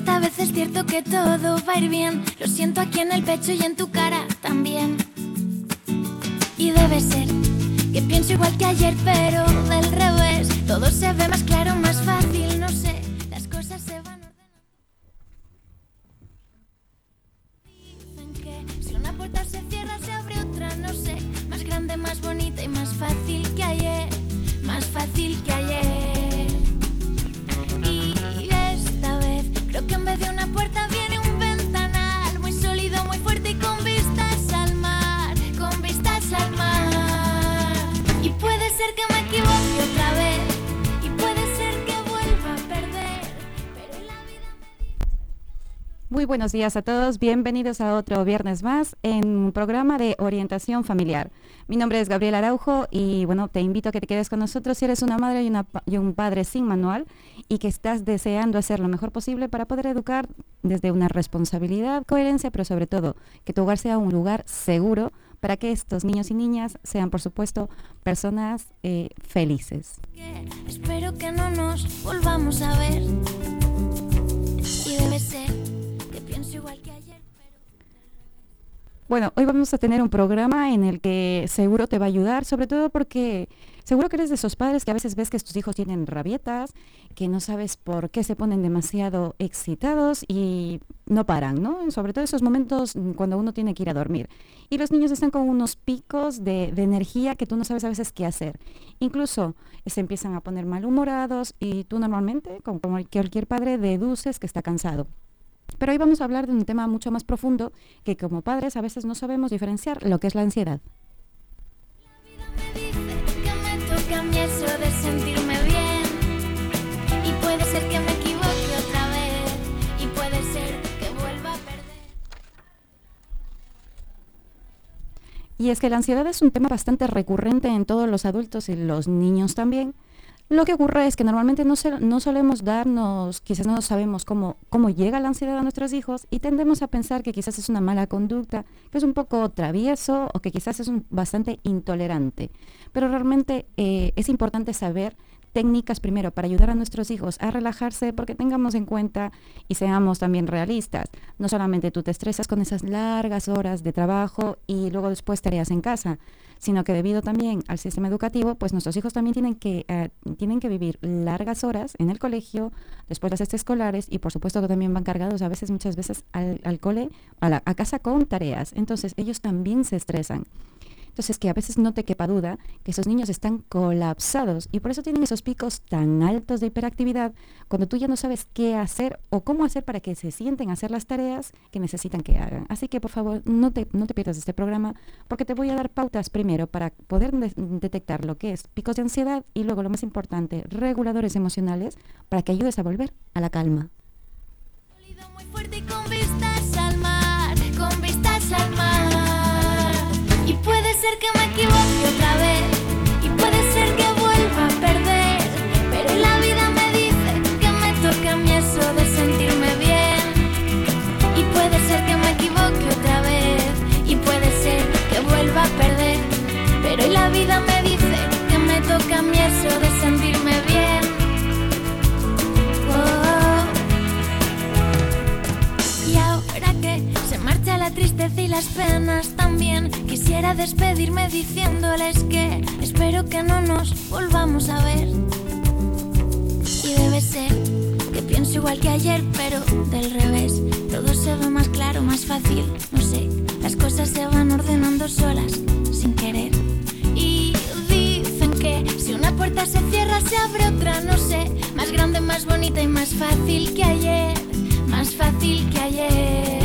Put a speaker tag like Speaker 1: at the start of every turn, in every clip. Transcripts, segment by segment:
Speaker 1: esta vez es cierto que todo va a ir bien. Lo siento aquí en el pecho y en tu cara también. Y debe ser que pienso igual que ayer, pero del revés. Todo se ve más claro, más fácil, no sé. Muy
Speaker 2: buenos días a todos, bienvenidos a otro viernes más en un programa de orientación familiar. Mi nombre es Gabriel Araujo y bueno, te invito a que te quedes con nosotros si eres una madre y, y un padre sin manual y que estás deseando hacer lo mejor posible para poder educar desde una responsabilidad, coherencia, pero sobre todo que tu hogar sea un lugar seguro para que estos niños y niñas sean, por supuesto, personas eh, felices.
Speaker 1: que espero que no nos volvamos a ver. Y debe ser que pienso igual que ayer, pero
Speaker 2: Bueno, hoy vamos a tener un programa en el que seguro te va a ayudar, sobre todo porque seguro que eres de esos padres que a veces ves que tus hijos tienen rabietas, que no sabes por qué se ponen demasiado excitados y no paran, ¿no? Sobre todo esos momentos mm, cuando uno tiene que ir a dormir. Y los niños están con unos picos de, de energía que tú no sabes a veces qué hacer. Incluso eh, se empiezan a poner malhumorados y tú normalmente, como como cualquier padre, deduces que está cansado. Pero hoy vamos a hablar de un tema mucho más profundo que como padres a veces no sabemos diferenciar lo que es la ansiedad.
Speaker 1: Me toca a mí eso de sentirme bien. Y puede ser que me equivoque otra vez, y puede ser que vuelva a perder.
Speaker 2: Y es que la ansiedad es un tema bastante recurrente en todos los adultos y los niños también. Lo que ocurre es que normalmente no, se- no solemos darnos, quizás no sabemos cómo, cómo llega la ansiedad a nuestros hijos y tendemos a pensar que quizás es una mala conducta, que es un poco travieso o que quizás es un, bastante intolerante. Pero realmente eh, es importante saber técnicas primero para ayudar a nuestros hijos a relajarse porque tengamos en cuenta y seamos también realistas. No solamente tú te estresas con esas largas horas de trabajo y luego después tareas en casa, sino que debido también al sistema educativo, pues nuestros hijos también tienen que, eh, tienen que vivir largas horas en el colegio, después las extraescolares y por supuesto que también van cargados a veces, muchas veces al, al cole, a, la- a casa con tareas. Entonces ellos también se estresan. Entonces, que a veces no te quepa duda que esos niños están colapsados y por eso tienen esos picos tan altos de hiperactividad cuando tú ya no sabes qué hacer o cómo hacer para que se sienten a hacer las tareas que necesitan que hagan. Así que, por favor, no te, no te pierdas este programa porque te voy a dar pautas primero para poder de- detectar lo que es picos de ansiedad y luego, lo más importante, reguladores emocionales para que ayudes a volver a la calma.
Speaker 1: Ser que me equivoque otra vez, pienso igual que ayer, pero del revés. Todo se ve más claro, más fácil, no sé. Las cosas se van ordenando solas, sin querer. Y dicen que si una puerta se cierra, se abre otra, no sé. Más grande, más bonita y más fácil que ayer. Más fácil que ayer.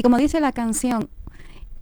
Speaker 1: Y
Speaker 2: como dice la canción,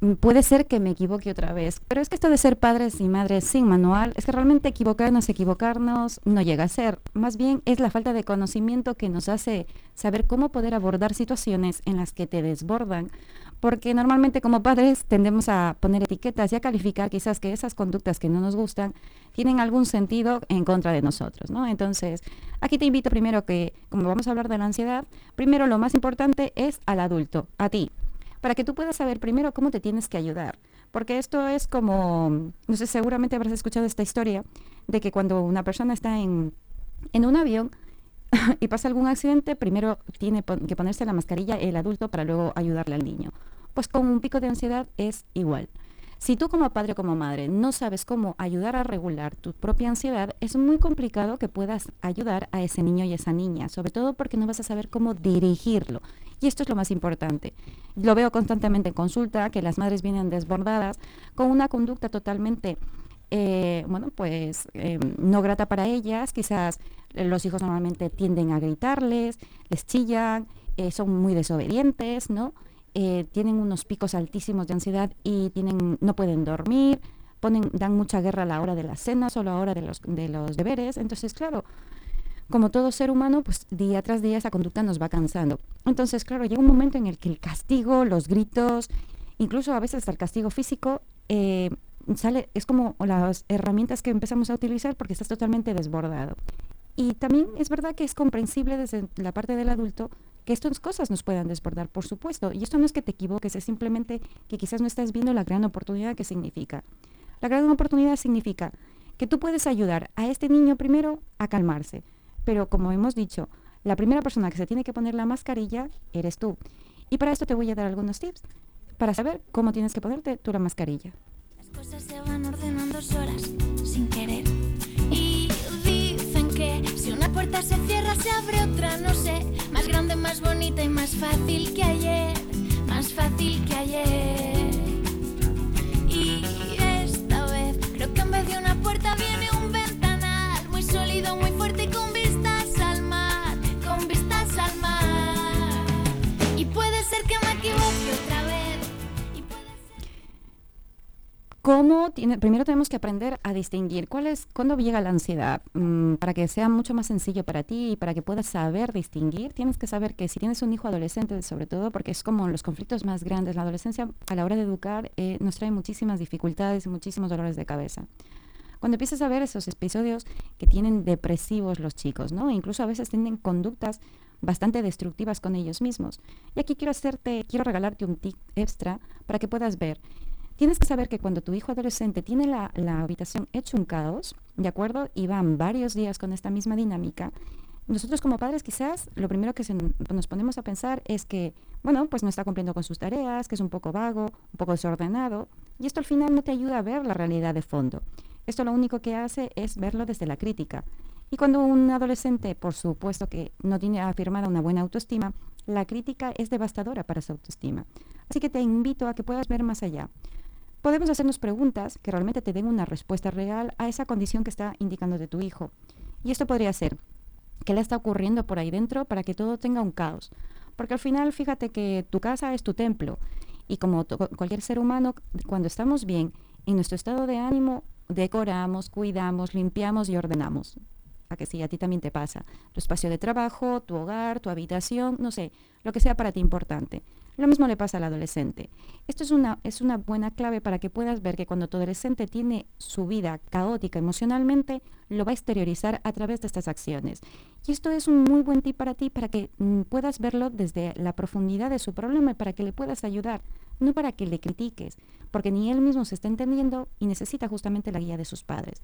Speaker 2: mm, puede ser que me equivoque otra vez, pero es que esto de ser padres y madres sin manual, es que realmente equivocarnos, equivocarnos no llega a ser. Más bien es la falta de conocimiento que nos hace saber cómo poder abordar situaciones en las que te desbordan, porque normalmente como padres tendemos a poner etiquetas y a calificar quizás que esas conductas que no nos gustan tienen algún sentido en contra de nosotros, ¿no? Entonces, aquí te invito primero que, como vamos a hablar de la ansiedad, primero lo más importante es al adulto, a ti, para que tú puedas saber primero cómo te tienes que ayudar. Porque esto es como, no sé, seguramente habrás escuchado esta historia de que cuando una persona está en, en un avión, y pasa algún accidente, primero tiene que ponerse la mascarilla el adulto para luego ayudarle al niño pues con un pico de ansiedad es igual. Si tú como padre o como madre no sabes cómo ayudar a regular tu propia ansiedad, es muy complicado que puedas ayudar a ese niño y esa niña, sobre todo porque no vas a saber cómo dirigirlo. Y esto es lo más importante. Lo veo constantemente en consulta, que las madres vienen desbordadas con una conducta totalmente, eh, bueno, pues eh, no grata para ellas. Quizás los hijos normalmente tienden a gritarles, les chillan, eh, son muy desobedientes, ¿no? Eh, tienen unos picos altísimos de ansiedad y tienen, no pueden dormir, ponen, dan mucha guerra a la hora de la cena, solo a la hora de los, de los deberes. Entonces, claro, como todo ser humano, pues día tras día esa conducta nos va cansando. Entonces, claro, llega un momento en el que el castigo, los gritos, incluso a veces hasta el castigo físico, eh, sale, es como las herramientas que empezamos a utilizar porque estás totalmente desbordado. Y también es verdad que es comprensible desde la parte del adulto que estas cosas nos puedan desbordar, por supuesto. Y esto no es que te equivoques, es simplemente que quizás no estás viendo la gran oportunidad que significa. La gran oportunidad significa que tú puedes ayudar a este niño primero a calmarse. Pero como hemos dicho, la primera persona que se tiene que poner la mascarilla eres tú. Y para esto te voy a dar algunos tips para saber cómo tienes que ponerte tú la mascarilla.
Speaker 1: Las cosas se van ordenando solas, sin querer. Si una puerta se cierra, se abre otra, no sé. Más grande, más bonita y más fácil que ayer. Más fácil que ayer.
Speaker 2: ¿Cómo primero tenemos que aprender a distinguir cuál es, cuándo llega la ansiedad, mm, para que sea mucho más sencillo para ti y para que puedas saber distinguir, tienes que saber que si tienes un hijo adolescente, sobre todo porque es como los conflictos más grandes, la adolescencia a la hora de educar eh, nos trae muchísimas dificultades y muchísimos dolores de cabeza. Cuando empiezas a ver esos episodios que tienen depresivos los chicos, ¿no? incluso a veces tienen conductas bastante destructivas con ellos mismos. Y aquí quiero hacerte, quiero regalarte un tip extra para que puedas ver Tienes que saber que cuando tu hijo adolescente tiene la, habitación hecho un caos, ¿de acuerdo? Y van varios días con esta misma dinámica, nosotros como padres quizás lo primero que nos ponemos a pensar es que, bueno, pues no está cumpliendo con sus tareas, que es un poco vago, un poco desordenado, y esto al final no te ayuda a ver la realidad de fondo. Esto lo único que hace es verlo desde la crítica. Y cuando un adolescente, por supuesto que no tiene afirmada una buena autoestima, la crítica es devastadora para su autoestima. Así que te invito a que puedas ver más allá podemos hacernos preguntas que realmente te den una respuesta real a esa condición que está indicando de tu hijo. Y esto podría ser, ¿qué le está ocurriendo por ahí dentro para que todo tenga un caos? Porque al final, fíjate que tu casa es tu templo y como cualquier ser humano, cuando estamos bien, en nuestro estado de ánimo, decoramos, cuidamos, limpiamos y ordenamos. A que sí, a ti también te pasa. Tu espacio de trabajo, tu hogar, tu habitación, no sé, lo que sea para ti importante. Lo mismo le pasa al adolescente. Esto es una, es una buena clave para que puedas ver que cuando tu adolescente tiene su vida caótica emocionalmente, lo va a exteriorizar a través de estas acciones. Y esto es un muy buen tip para ti, para que mm, puedas verlo desde la profundidad de su problema y para que le puedas ayudar, no para que le critiques, porque ni él mismo se está entendiendo y necesita justamente la guía de sus padres.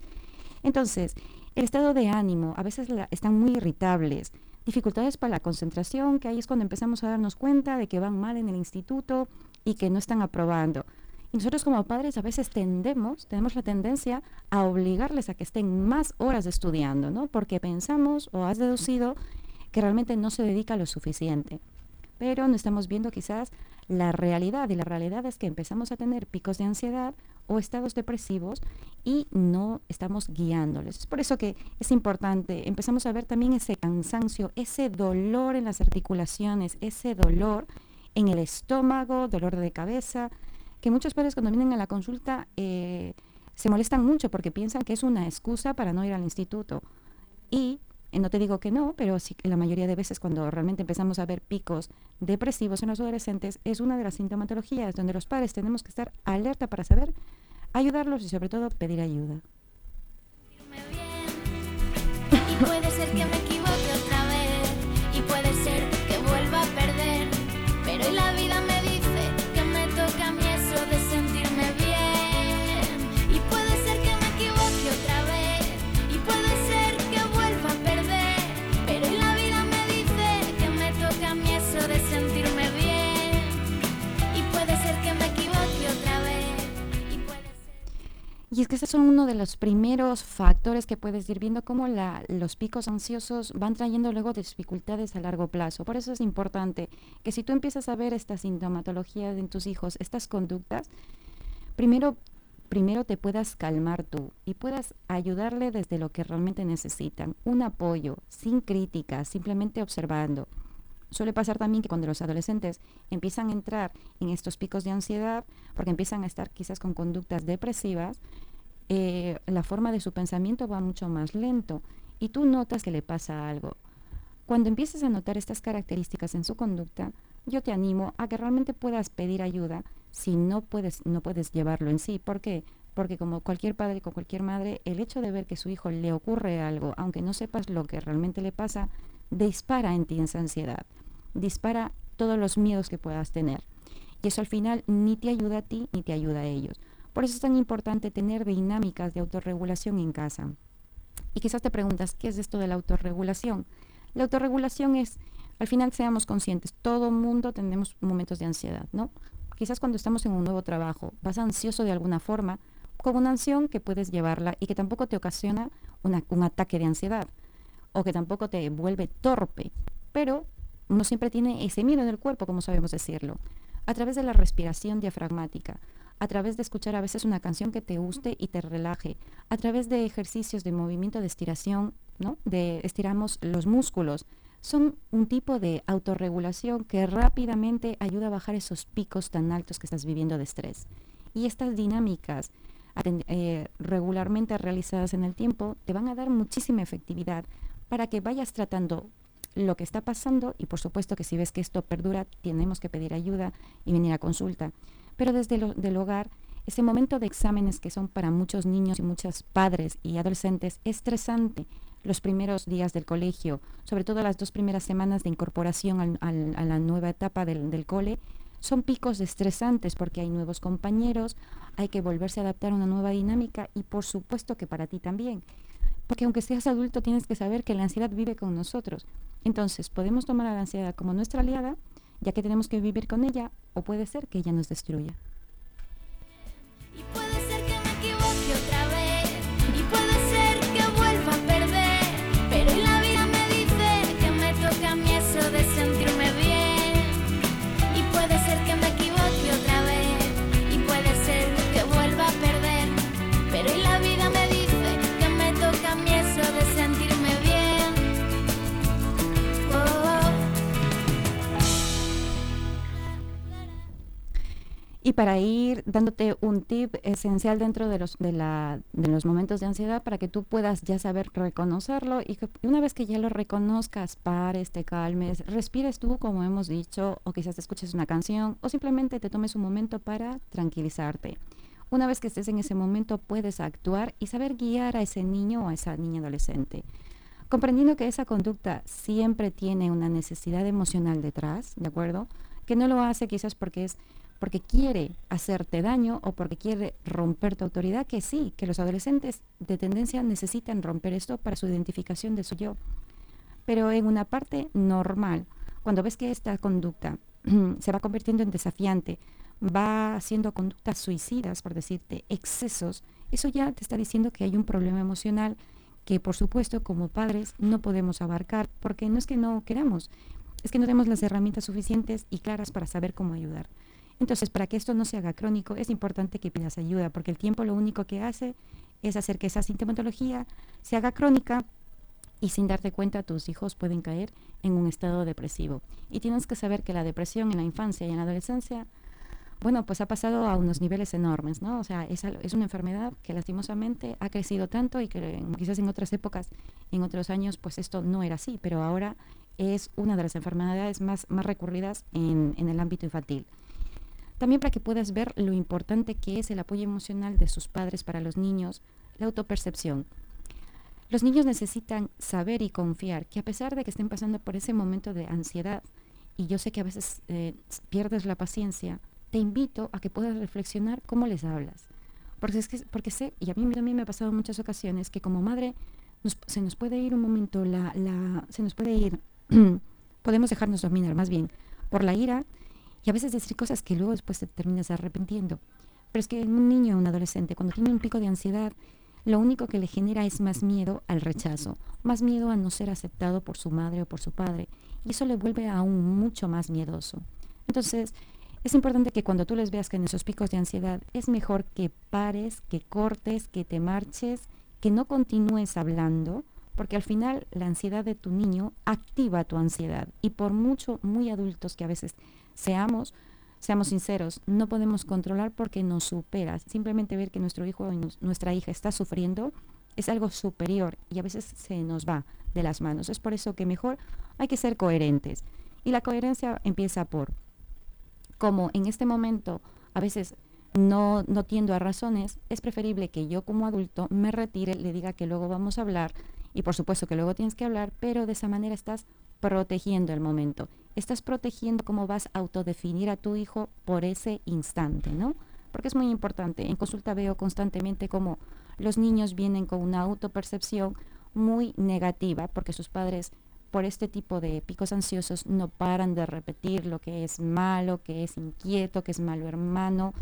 Speaker 2: Entonces, el estado de ánimo, a veces están muy irritables, dificultades para la concentración, que ahí es cuando empezamos a darnos cuenta de que van mal en el instituto y que no están aprobando. Y nosotros como padres a veces tendemos, tenemos la tendencia a obligarles a que estén más horas estudiando, ¿no? Porque pensamos o has deducido que realmente no se dedica lo suficiente. Pero no estamos viendo quizás la realidad y la realidad es que empezamos a tener picos de ansiedad o estados depresivos y no estamos guiándoles. Es por eso que es importante, empezamos a ver también ese cansancio, ese dolor en las articulaciones, ese dolor en el estómago, dolor de cabeza, que muchos padres cuando vienen a la consulta eh, se molestan mucho porque piensan que es una excusa para no ir al instituto. Y eh, no te digo que no, pero sí la mayoría de veces cuando realmente empezamos a ver picos depresivos en los adolescentes es una de las sintomatologías donde los padres tenemos que estar alerta para saber ayudarlos y sobre todo pedir ayuda.
Speaker 1: Y
Speaker 2: es que esos son uno de los primeros factores que puedes ir viendo cómo los picos ansiosos van trayendo luego dificultades a largo plazo. Por eso es importante que si tú empiezas a ver esta sintomatología en tus hijos, estas conductas, primero, primero te puedas calmar tú y puedas ayudarle desde lo que realmente necesitan. Un apoyo, sin críticas, simplemente observando. Suele pasar también que cuando los adolescentes empiezan a entrar en estos picos de ansiedad, porque empiezan a estar quizás con conductas depresivas, eh, la forma de su pensamiento va mucho más lento y tú notas que le pasa algo. Cuando empieces a notar estas características en su conducta, yo te animo a que realmente puedas pedir ayuda si no puedes, no puedes llevarlo en sí. ¿Por qué? Porque como cualquier padre, con cualquier madre, el hecho de ver que su hijo le ocurre algo, aunque no sepas lo que realmente le pasa, dispara en ti esa ansiedad, dispara todos los miedos que puedas tener. Y eso al final ni te ayuda a ti ni te ayuda a ellos. Por eso es tan importante tener dinámicas de autorregulación en casa. Y quizás te preguntas, ¿qué es esto de la autorregulación? La autorregulación es, al final seamos conscientes, todo mundo tenemos momentos de ansiedad, ¿no? Quizás cuando estamos en un nuevo trabajo, vas ansioso de alguna forma, con una ansión que puedes llevarla y que tampoco te ocasiona un ataque de ansiedad o que tampoco te vuelve torpe, pero uno siempre tiene ese miedo en el cuerpo, como sabemos decirlo, a través de la respiración diafragmática, a través de escuchar a veces una canción que te guste y te relaje, a través de ejercicios de movimiento de estiración, ¿no? De estiramos los músculos. Son un tipo de autorregulación que rápidamente ayuda a bajar esos picos tan altos que estás viviendo de estrés. Y estas dinámicas eh, regularmente realizadas en el tiempo te van a dar muchísima efectividad para que vayas tratando lo que está pasando y por supuesto que si ves que esto perdura tenemos que pedir ayuda y venir a consulta. Pero desde lo, del hogar, ese momento de exámenes que son para muchos niños y muchos padres y adolescentes estresante los primeros días del colegio, sobre todo las dos primeras semanas de incorporación al- a la nueva etapa del, del cole, son picos estresantes porque hay nuevos compañeros, hay que volverse a adaptar a una nueva dinámica y por supuesto que para ti también. Porque aunque seas adulto tienes que saber que la ansiedad vive con nosotros. Entonces podemos tomar a la ansiedad como nuestra aliada, ya que tenemos que vivir con ella, o puede ser que ella nos destruya. Para ir dándote un tip esencial dentro de los, de, la, de los momentos de ansiedad para que tú puedas ya saber reconocerlo y una vez que ya lo reconozcas, pares, te calmes, respires tú como hemos dicho o quizás te escuches una canción o simplemente te tomes un momento para tranquilizarte. Una vez que estés en ese momento puedes actuar y saber guiar a ese niño o a esa niña adolescente. Comprendiendo que esa conducta siempre tiene una necesidad emocional detrás, ¿de acuerdo? Que no lo hace quizás porque es porque quiere hacerte daño o porque quiere romper tu autoridad, que sí, que los adolescentes de tendencia necesitan romper esto para su identificación de su yo. Pero en una parte normal, cuando ves que esta conducta se va convirtiendo en desafiante, va haciendo conductas suicidas, por decirte, excesos, eso ya te está diciendo que hay un problema emocional que por supuesto como padres no podemos abarcar, porque no es que no queramos, es que no tenemos las herramientas suficientes y claras para saber cómo ayudar. Entonces, para que esto no se haga crónico, es importante que pidas ayuda, porque el tiempo lo único que hace es hacer que esa sintomatología se haga crónica y sin darte cuenta tus hijos pueden caer en un estado depresivo. Y tienes que saber que la depresión en la infancia y en la adolescencia bueno, pues ha pasado a unos niveles enormes, ¿no? O sea, es, una enfermedad que lastimosamente ha crecido tanto y que quizás en otras épocas, en otros años, pues esto no era así, pero ahora es una de las enfermedades más, más recurridas en el ámbito infantil. También para que puedas ver lo importante que es el apoyo emocional de sus padres para los niños, la autopercepción. Los niños necesitan saber y confiar que a pesar de que estén pasando por ese momento de ansiedad, y yo sé que a veces eh, pierdes la paciencia, te invito a que puedas reflexionar cómo les hablas. Porque, es que, porque sé, y a mí también me ha pasado muchas ocasiones, que como madre se nos puede ir un momento, la, se nos puede ir, podemos dejarnos dominar más bien por la ira y a veces decir cosas que luego después te terminas arrepintiendo. Pero es que un niño o un adolescente, cuando tiene un pico de ansiedad, lo único que le genera es más miedo al rechazo, más miedo a no ser aceptado por su madre o por su padre. Y eso le vuelve aún mucho más miedoso. Entonces, es importante que cuando tú les veas que en esos picos de ansiedad es mejor que pares, que cortes, que te marches, que no continúes hablando, porque al final la ansiedad de tu niño activa tu ansiedad. Y por mucho, muy adultos que a veces seamos, seamos sinceros, no podemos controlar porque nos supera. Simplemente ver que nuestro hijo o nuestra hija está sufriendo es algo superior y a veces se nos va de las manos. Es por eso que mejor hay que ser coherentes. Y la coherencia empieza por como en este momento a veces no, no tiendo a razones, es preferible que yo como adulto me retire, le diga que luego vamos a hablar y por supuesto que luego tienes que hablar, pero de esa manera estás protegiendo el momento. Estás protegiendo cómo vas a autodefinir a tu hijo por ese instante, ¿no? Porque es muy importante. En consulta veo constantemente cómo los niños vienen con una autopercepción muy negativa porque sus padres por este tipo de picos ansiosos no paran de repetir lo que es malo, que es inquieto, que es malo hermano.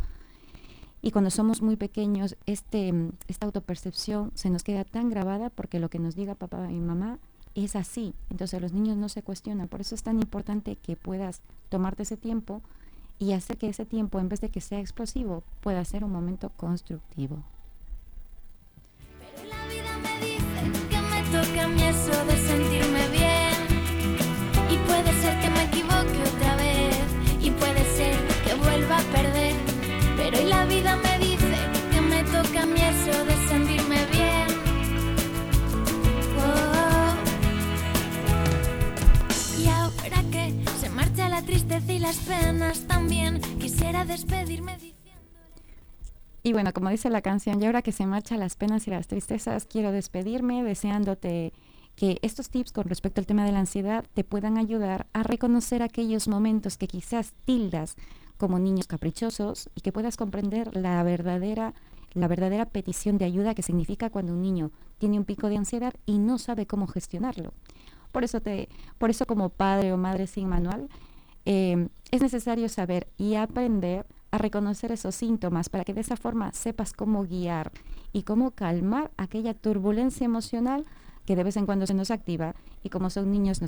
Speaker 2: Y cuando somos muy pequeños, este, esta autopercepción se nos queda tan grabada porque lo que nos diga papá y mamá es así. Entonces los niños no se cuestionan. Por eso es tan importante que puedas tomarte ese tiempo y hacer que ese tiempo, en vez de que sea explosivo, pueda ser un momento constructivo.
Speaker 1: Pero la vida me dice que me toca a mí eso de sentirme bien. Puede ser que me equivoque otra vez y puede ser que vuelva a perder. Pero y la vida me y las penas también, quisiera despedirme diciendo...
Speaker 2: Y bueno, como dice la canción, y ahora que se marcha las penas y las tristezas, quiero despedirme deseándote que estos tips con respecto al tema de la ansiedad te puedan ayudar a reconocer aquellos momentos que quizás tildas como niños caprichosos y que puedas comprender la verdadera la verdadera petición de ayuda que significa cuando un niño tiene un pico de ansiedad y no sabe cómo gestionarlo. Por eso, te, por eso como padre o madre sin manual, eh, es necesario saber y aprender a reconocer esos síntomas para que de esa forma sepas cómo guiar y cómo calmar aquella turbulencia emocional que de vez en cuando se nos activa y como son niños nos